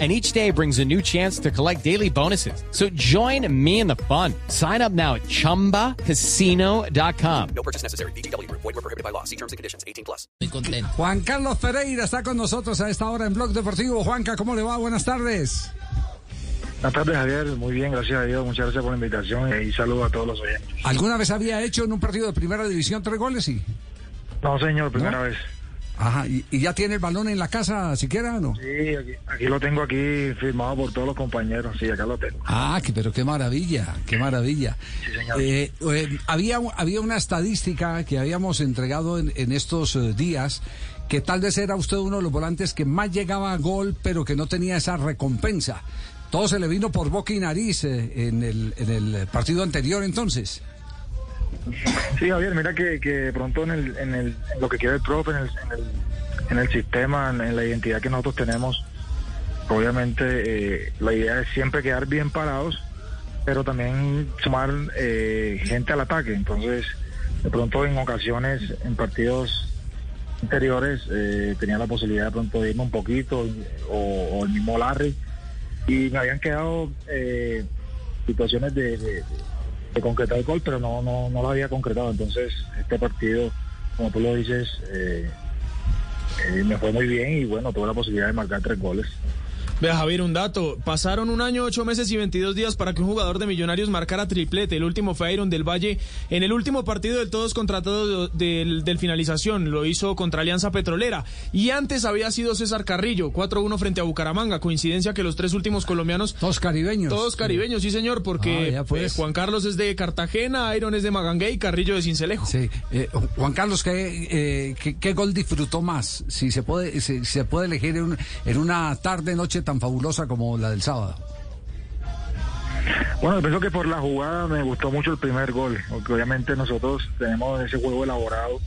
And each day brings a new chance to collect daily bonuses. So join me in the fun. Sign up now at chumbacasino.com. No purchase necessary. BGW. Void were prohibited by law. See terms and conditions. 18 plus. Muy contento. Juan Carlos Pereira está con nosotros a esta hora en Blog Deportivo. Juanca, ¿cómo le va? Buenas tardes. Buenas tardes, Javier. Muy bien, gracias a Dios. Muchas gracias por la invitación y saludo a todos los oyentes. ¿Alguna vez había hecho en un partido de primera división tres goles? Sí. No, señor, primera vez. Ajá, ¿Y, y ya tiene el balón en la casa siquiera o no? Sí, aquí, aquí lo tengo aquí firmado por todos los compañeros. Sí, acá lo tengo. Ah, que, pero qué maravilla, qué maravilla. Sí, señor. Eh, eh, había, había una estadística que habíamos entregado en, en estos eh, días que tal vez era usted uno de los volantes que más llegaba a gol, pero que no tenía esa recompensa. Todo se le vino por boca y nariz eh, en, el, en el partido anterior entonces. Sí, Javier, mira que, que pronto en, el, en, el, lo que quiere el profe, en el, en el, en el sistema, en, la identidad que nosotros tenemos, obviamente eh, la idea es siempre quedar bien parados, pero también sumar eh, gente al ataque. Entonces, de pronto en ocasiones, en partidos anteriores, eh, tenía la posibilidad de pronto de irme un poquito, o, el mismo Larry, y me habían quedado eh, situaciones de concretar el gol, pero no, no, no lo había concretado. Entonces, este partido, como tú lo dices, eh, eh, me fue muy bien y bueno, tuve la posibilidad de marcar tres goles. Vea, Javier, un dato. Pasaron un año, ocho meses y 22 días para que un jugador de Millonarios marcara triplete. El último fue Iron del Valle en el último partido del todos contra todos del, del finalización. Lo hizo contra Alianza Petrolera. Y antes había sido César Carrillo, 4-1 frente a Bucaramanga. Coincidencia que los tres últimos colombianos Todos caribeños. Todos caribeños, sí señor, porque Ah, pues. eh, Juan Carlos es de Cartagena, Iron es de Magangué y Carrillo de Cincelejo. Sí. Eh, Juan Carlos, ¿qué, eh, qué, qué gol disfrutó más? Si se puede, si, se puede elegir en, en una tarde, noche tan fabulosa como la del sábado. Bueno, pienso que por la jugada me gustó mucho el primer gol, porque obviamente nosotros tenemos ese juego elaborado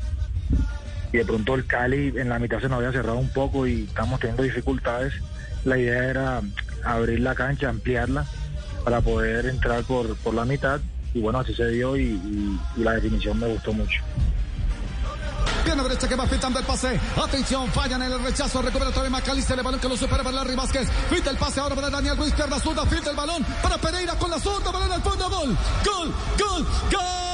y de pronto el Cali en la mitad se nos había cerrado un poco y estamos teniendo dificultades. La idea era abrir la cancha, ampliarla para poder entrar por, por la mitad y bueno, así se dio y- y la definición me gustó mucho. Pierna derecha que va filtrando el pase. Atención, fallan en el rechazo. Recupera todavía Macalister. El balón que lo supera para Larry Vázquez. Filtra el pase ahora para Daniel Ruiz. Pierna zurda. Filtra el balón para Pereira con la zurda. Balón al fondo. Gol. Gol. Gol. Gol.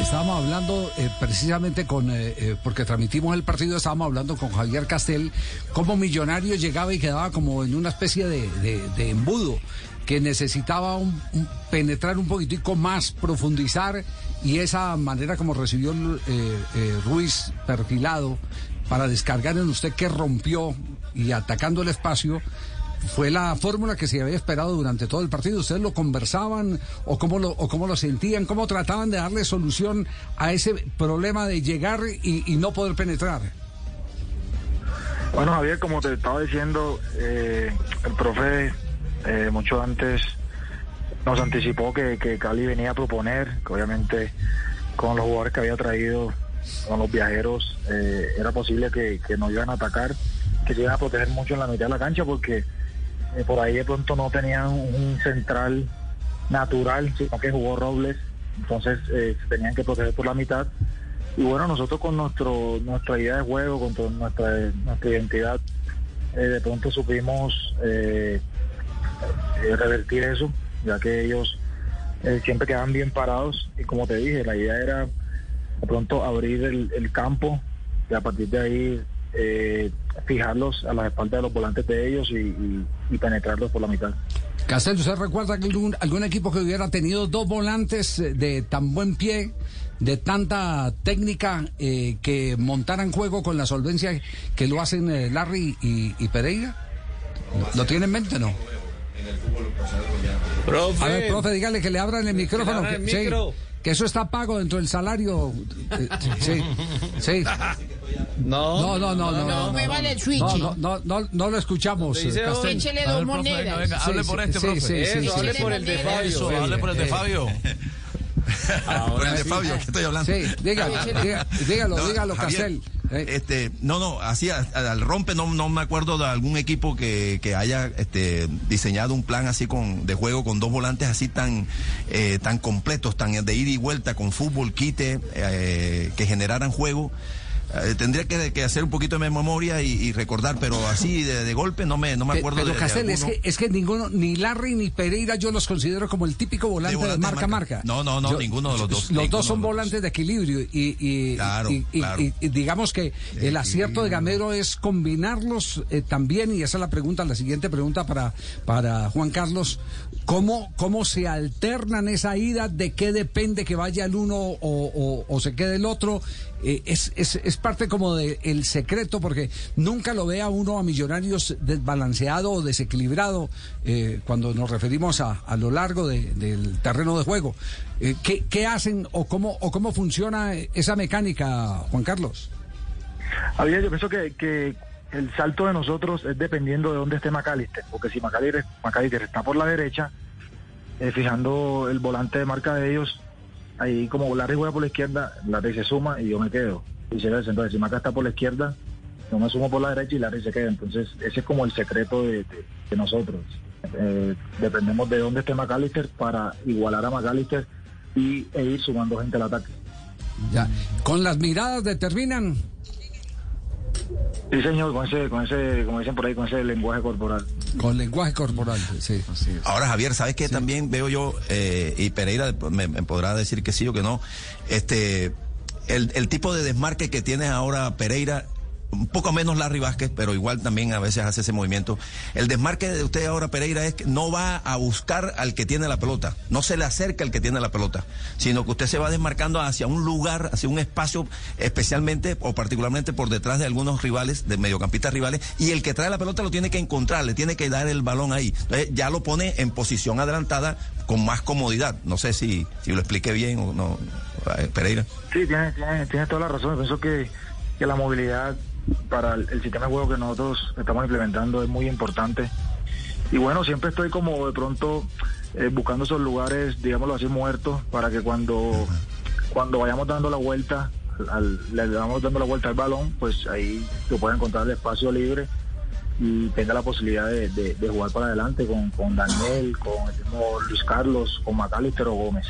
Estábamos hablando eh, precisamente con, eh, eh, porque transmitimos el partido, estábamos hablando con Javier Castel, cómo Millonario llegaba y quedaba como en una especie de, embudo, que necesitaba penetrar un poquitico más, profundizar, y esa manera como recibió Ruiz perfilado para descargar en usted que rompió y atacando el espacio, fue la fórmula que se había esperado durante todo el partido. ¿Ustedes lo conversaban o cómo lo, o cómo lo sentían? ¿Cómo trataban de darle solución a ese problema de llegar y, y no poder penetrar? Bueno, Javier, como te estaba diciendo, eh, el profe eh, mucho antes nos anticipó que, que Cali venía a proponer, que obviamente con los jugadores que había traído, con los viajeros, eh, era posible que, que nos iban a atacar, que se iban a proteger mucho en la mitad de la cancha porque eh, por ahí de pronto no tenían un central natural, sino que jugó Robles, entonces eh, se tenían que proteger por la mitad. Y bueno, nosotros con nuestro nuestra idea de juego, con nuestra, nuestra identidad, eh, de pronto supimos eh, revertir eso, ya que ellos siempre quedaban bien parados. Y como te dije, la idea era de pronto abrir el, el campo y a partir de ahí eh, fijarlos a las espaldas de los volantes de ellos y, y- y penetrarlos por la mitad. Castel, ¿usted recuerda que algún, algún equipo que hubiera tenido dos volantes eh, de tan buen pie, de tanta técnica, eh, que montaran juego con la solvencia que lo hacen eh, Larry y, y Pereira? ¿Lo tiene en mente no? Profe. A ver, profe, dígale que le abran el micrófono. el que, sí, micro. que eso está pago dentro del salario. Eh, Sí, sí. No, no, no, no. No, muevan el switch. No, no, no, no, lo escuchamos. Eh. Échele dos monedas. hable por este, profe. sí, sí, Eso, sí. hable por el de Fabio. Hable por el de Fabio. Por el de Fabio, que estoy hablando. Sí, dígalo, dígalo, dígalo, Castel. Eh, Este, no, no, así a- al rompe no, no me acuerdo de algún equipo que, que haya este, diseñado un plan así con de juego con dos volantes así tan eh, tan completos, tan de ida y vuelta con fútbol, quite, eh, que generaran juego. Eh, tendría que, que hacer un poquito de memoria y, y recordar, pero así de, de golpe no me, no me acuerdo Pero de, de Castel, es que, es que ninguno, ni Larry ni Pereira yo los considero como el típico volante de, volante de marca a marca. marca. No, no, no, ninguno de los dos. Los dos son volantes de equilibrio y, y, Claro, y- y- claro. y- y digamos que el acierto de Gamero es combinarlos eh, también, y esa es la pregunta, la siguiente pregunta para, para Juan Carlos. ¿Cómo, ¿Cómo se alternan esa ida? ¿De qué depende que vaya el uno o, o- o se quede el otro? Eh, es, es, es parte como del secreto, porque nunca lo ve a uno a Millonarios desbalanceado o desequilibrado eh, cuando nos referimos a, a lo largo de- del terreno de juego. Eh, ¿qué, qué hacen o cómo, o cómo funciona esa mecánica, Juan Carlos? Javier, yo pienso que, que el salto de nosotros es dependiendo de dónde esté McAllister, porque si McAllister, McAllister está por la derecha, eh, fijando el volante de marca de ellos, ahí como Larry juega por la izquierda, Larry se suma y yo me quedo. Y viceversa. Entonces, si Maca está por la izquierda, yo me sumo por la derecha y Larry se queda. Entonces, ese es como el secreto de, de- de nosotros. Eh, dependemos de dónde esté McAllister para igualar a McAllister y, e ir sumando gente al ataque. Ya. Con las miradas determinan. Sí, señor, con ese, con ese, como dicen por ahí, con ese lenguaje corporal. Con lenguaje corporal, sí. Ahora, Javier, ¿sabes qué? También veo yo, eh, y Pereira me, me podrá decir que sí o que no, este, el, el tipo de desmarque que tiene ahora Pereira, un poco menos Larry Vázquez, pero igual también a veces hace ese movimiento. El desmarque de usted ahora, Pereira, es que no va a buscar al que tiene la pelota, no se le acerca al que tiene la pelota, sino que usted se va desmarcando hacia un lugar, hacia un espacio, especialmente o particularmente por detrás de algunos rivales, de mediocampistas rivales, y el que trae la pelota lo tiene que encontrar, le tiene que dar el balón ahí. Entonces ya lo pone en posición adelantada con más comodidad. No sé si, si lo expliqué bien o no, eh, Pereira. Sí, tienes tiene, tiene toda la razón. Pienso que, que la movilidad para el, sistema de juego que nosotros estamos implementando es muy importante. Y bueno, siempre estoy como de pronto eh, buscando esos lugares, digámoslo así, muertos, para que cuando, cuando vayamos dando la vuelta, al- le vamos dando la vuelta al balón, pues ahí se pueda encontrar el espacio libre y tenga la posibilidad de, jugar para adelante con, con Daniel, con el mismo Luis Carlos, con Macalister Gómez.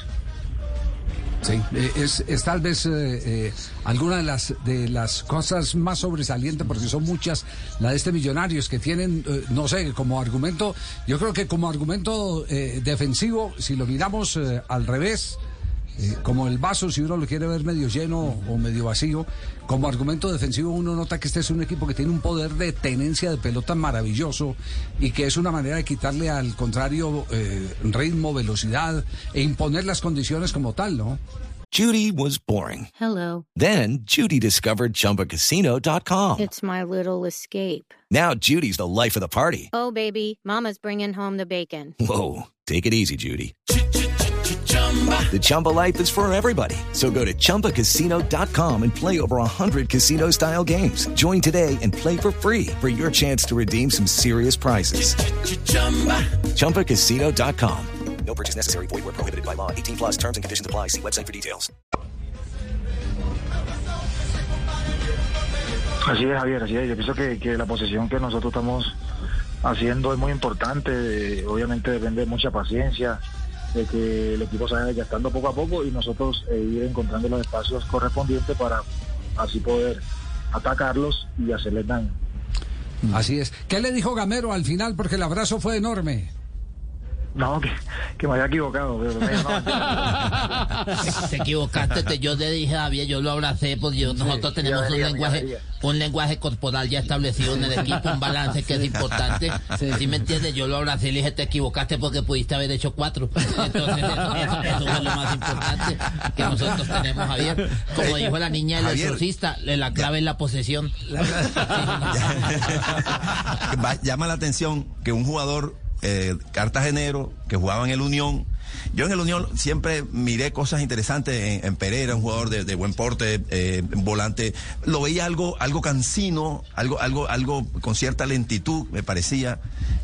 Sí, eh, es, es tal vez eh, eh, alguna de las de las cosas más sobresalientes, porque son muchas, la de este Millonarios, que tienen, eh, no sé, como argumento, yo creo que como argumento eh, defensivo, si lo miramos al revés, eh, como el vaso, si uno lo quiere ver medio lleno o medio vacío, como argumento defensivo uno nota que este es un equipo que tiene un poder de tenencia de pelota maravilloso y que es una manera de quitarle al contrario eh, ritmo, velocidad e imponer las condiciones como tal, ¿no? Judy was boring. Hello. Then Judy discovered ChumbaCasino.com. It's my little escape. Now Judy's the life of the party. Oh, baby, Mama's bringing home the bacon. Whoa, take it easy, Judy. The Chumba life is for everybody. So go to ChumbaCasino.com and play over 100 casino style games. Join today and play for free for your chance to redeem some serious prizes. ChumbaCasino.com. No purchase necessary. Void where prohibited by law. 18 plus terms and conditions apply. See website for details. Así es, Javier, así es. Yo pienso que, que la posición que nosotros estamos haciendo es muy importante. Obviamente depende de mucha paciencia, de que el equipo se vaya desgastando poco a poco y nosotros eh, ir encontrando los espacios correspondientes para así poder atacarlos y hacerles daño. Así es. ¿Qué le dijo Gamero al final? Porque el abrazo fue enorme. No, que, que me había equivocado. Pero me Te equivocaste, te- yo le dije a Javier, yo lo abracé porque yo- nosotros tenemos un lenguaje, un lenguaje corporal ya establecido en el equipo, un balance que es importante. ¿Sí me entiendes? Yo lo abracé y le dije, te equivocaste porque pudiste haber hecho cuatro. Entonces, eso, eso- eso es lo más importante que nosotros tenemos, Javier. Como dijo la niña del exorcista, le- la clave es la posesión. Va- llama la atención que un jugador eh, cartagenero que jugaba en el Unión Yo en el Unión siempre miré cosas interesantes en, en Pereira, un jugador de, buen porte, eh, volante. Lo veía algo, algo cansino, algo, algo, algo con cierta lentitud, me parecía.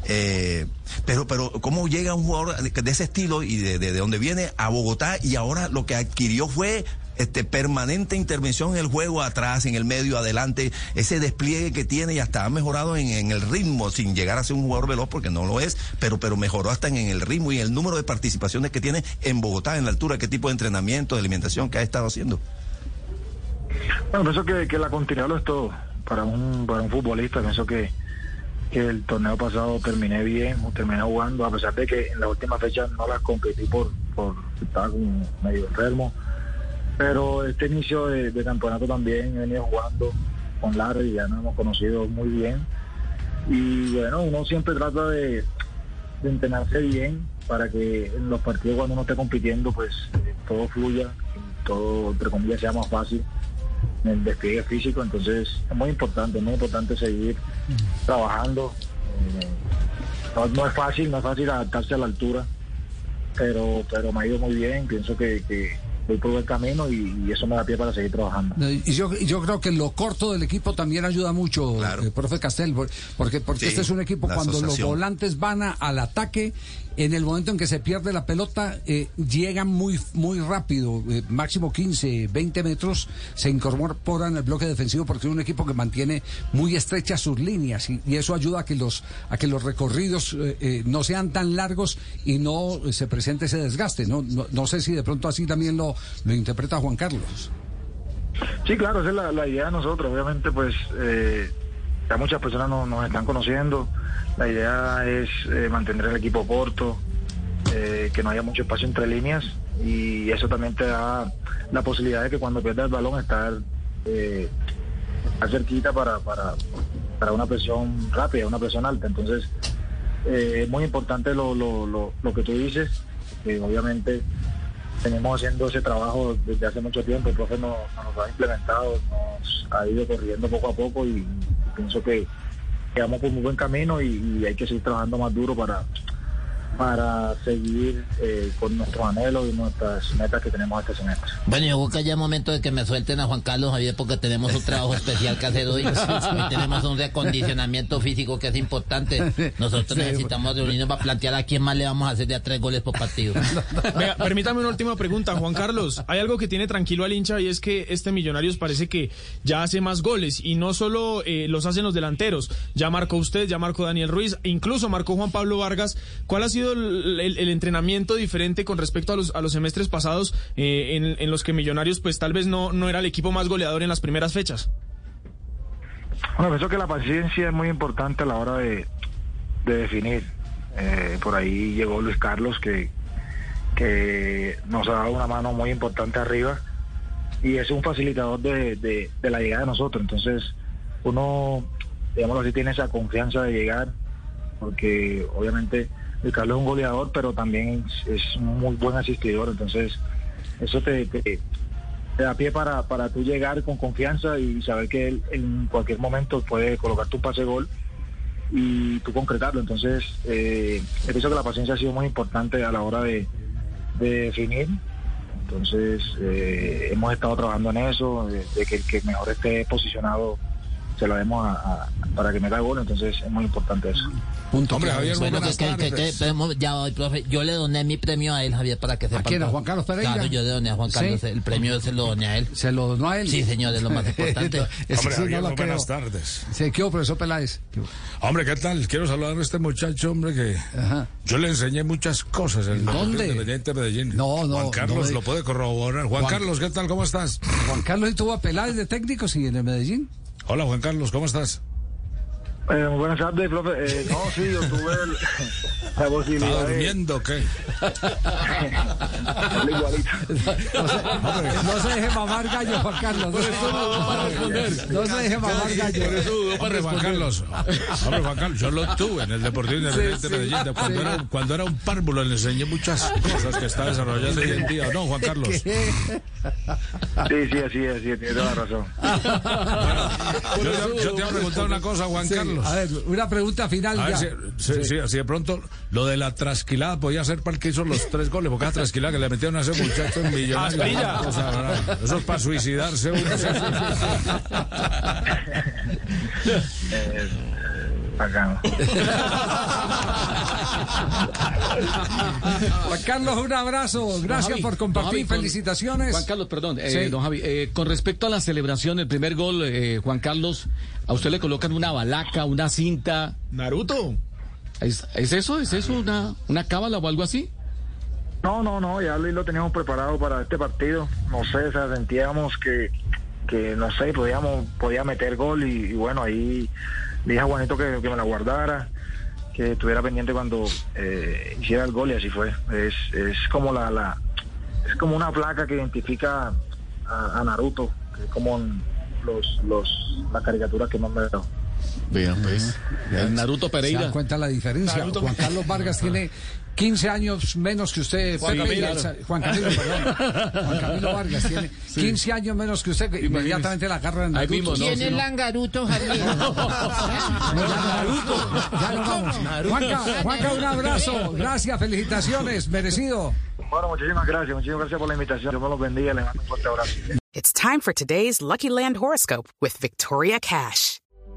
Eh, pero, pero, ¿cómo llega un jugador de, de ese estilo y de, de, de donde viene a Bogotá y ahora lo que adquirió fue este permanente intervención en el juego atrás, en el medio, adelante, ese despliegue que tiene y hasta ha mejorado en, en, el ritmo, sin llegar a ser un jugador veloz porque no lo es, pero, pero mejoró hasta en el ritmo y el número de participaciones que tiene en Bogotá, en la altura, qué tipo de entrenamiento, de alimentación que ha estado haciendo. Bueno, pienso que, que la continuidad lo es todo para un, para un futbolista, pienso que que el torneo pasado terminé bien, terminé jugando, a pesar de que en la última fecha no las competí por, por estaba medio enfermo. Pero este inicio de, campeonato también he venido jugando con Larry, ya nos hemos conocido muy bien. Y bueno, uno siempre trata de, de entrenarse bien para que en los partidos cuando uno esté compitiendo, pues eh, todo fluya, todo, entre comillas, sea más fácil en el despliegue físico. Entonces es muy importante, es muy importante seguir trabajando. Eh, no, no, es fácil, no es fácil adaptarse a la altura, pero, pero me ha ido muy bien. Pienso que, que voy por el camino y, y, eso me da pie para seguir trabajando. Y yo, yo creo que lo corto del equipo también ayuda mucho, claro. eh, profe Castel, porque, porque sí, este es un equipo cuando asociación. los volantes van a, al ataque, en el momento en que se pierde la pelota, eh, llegan muy, muy rápido, eh, máximo 15, 20 metros, se incorporan al bloque defensivo porque es un equipo que mantiene muy estrechas sus líneas y, eso ayuda a que los, a que los recorridos eh, no sean tan largos y no se presente ese desgaste. No, no, no sé si de pronto así también lo, lo interpreta Juan Carlos. Sí, claro, esa es la, idea de nosotros. Obviamente, pues eh, ya muchas personas no, nos están conociendo. La idea es eh, mantener el equipo corto, eh, que no haya mucho espacio entre líneas y eso también te da la posibilidad de que cuando pierdas el balón estar, eh, para, para, para, una presión rápida, una presión alta. Entonces eh, es muy importante lo, lo, lo, que tú dices, que obviamente venimos haciendo ese trabajo desde hace mucho tiempo, el profe nos, nos ha implementado, nos ha ido corriendo poco a poco y pienso que, que vamos por muy buen camino y, y, hay que seguir trabajando más duro para, para seguir eh, con nuestros anhelos y nuestras metas que tenemos este semestre. Bueno, yo creo que ya es momento de que me suelten a Juan Carlos Javier porque tenemos un trabajo especial que hacer hoy. y tenemos un recondicionamiento físico que es importante. Nosotros sí, necesitamos reunirnos para plantear a quién más le vamos a hacer de a tres goles por partido. Venga, permítame una última pregunta, Juan Carlos. Hay algo que tiene tranquilo al hincha y es que este Millonarios parece que ya hace más goles y no solo eh, los hacen los delanteros. Ya marcó usted, ya marcó Daniel Ruiz, incluso marcó Juan Pablo Vargas. ¿Cuál ha sido el, el, el, entrenamiento diferente con respecto a los, a los semestres pasados eh, en, en, los que Millonarios pues tal vez no, no era el equipo más goleador en las primeras fechas? Bueno, pienso que la paciencia es muy importante a la hora de, de definir. Eh, por ahí llegó Luis Carlos que, que nos ha dado una mano muy importante arriba y es un facilitador de, de, de la llegada de nosotros. Entonces uno, digámoslo así, tiene esa confianza de llegar porque obviamente Carlos es un goleador, pero también es, muy buen asistidor, entonces eso te, da pie para, para tú llegar con confianza y saber que él en cualquier momento puede colocar tu pase gol y tú concretarlo. Entonces, eh, pienso que la paciencia ha sido muy importante a la hora de, de definir. Entonces, eh, hemos estado trabajando en eso, de, de que el que mejor esté posicionado se lo demos a, a, para que me da gol, entonces es muy importante eso. Punto. Hombre, Javier, bueno, que, que, que, ya hoy, profe, yo le doné mi premio a él, Javier, para que sepa. ¿A quién? ¿A Juan Carlos Pereira? Claro, yo le doné a Juan Carlos, ¿Sí? el premio se lo doné a él. ¿Se lo donó a él? Sí, señor, es lo más importante. hombre, Javier, no buenas tardes. Sí, ¿qué hubo, profesor Peláez? ¿Qué hombre, ¿qué tal? Quiero saludar a este muchacho, hombre, que Ajá. yo le enseñé muchas cosas en ¿Dónde? Independiente Medellín. No, no. Juan Carlos no, lo puede corroborar. Juan, Juan, Carlos, ¿qué tal? ¿Cómo estás? Juan Carlos estuvo a Peláez de técnico, sí, en el Medellín. Hola, Juan Carlos, ¿cómo estás? Eh, buenas tardes, profe. Eh, no, sí, yo tuve el, la posibilidad. ¿Está durmiendo qué? igualito. No, se, no se deje mamar gallo, Juan Carlos. Por eso dudó para responder. No se deje mamar gallo. Por eso dudó para hombre, Juan Carlos, hombre, Juan Carlos, yo lo tuve en el Deportivo Independiente sí, de Medellín. Cuando, sí. era, cuando era un párvulo le enseñé muchas cosas que está desarrollando hoy en día. ¿No, Juan Carlos? Sí, sí, así es, sí, tiene toda la razón. Bueno, yo, yo, te voy a preguntar una cosa, Juan Carlos. Carlos. A ver, una pregunta final A ver ya. si, si- si- si de pronto lo de la trasquilada podía ser para el que hizo los tres goles, porque esa trasquilada que le metieron a ese muchacho en millonarios. Aspira. O. Eso es para suicidarse uno. Eh, Juan Carlos, un abrazo. Gracias Javi, por compartir. Javi, Felicitaciones. Juan Carlos, perdón, eh, Sí. don Javi, eh, con respecto a la celebración, el primer gol, eh, Juan Carlos, ¿a usted le colocan una balaca, una cinta? Naruto. ¿Es, es eso? ¿Es eso? ¿Una, una cábala o algo así? No, no, no, ya lo, lo teníamos preparado para este partido. No sé, o sea, sentíamos que, que no sé, podíamos, podía meter gol y, y bueno, ahí le dije a Juanito que, que me la guardara, que estuviera pendiente cuando eh, hiciera el gol y así fue. Es, es como la, la, es como una placa que identifica a, Naruto, es como los, los, las caricaturas que más me veo. Vean, pues. El Naruto ¿Se Pereira. dan cuenta la diferencia? Naruto- Juan Carlos Vargas tiene 15 años menos que usted. Juan Pepe Camilo. Villalza- Juan Camilo, perdón. Juan Camilo Vargas tiene 15 años menos que usted. que Inmediatamente la agarra en Naruto. mismo, ¿no? ¿Quién es Langaruto, Javier? Ya nos vamos. Juanca, Juanca, un abrazo. Gracias, felicitaciones. Merecido. Bueno, muchísimas gracias, muchísimas gracias por la invitación. Dios me los bendiga, les mando un fuerte abrazo. It's time for today's Lucky Land horoscope with Victoria Cash.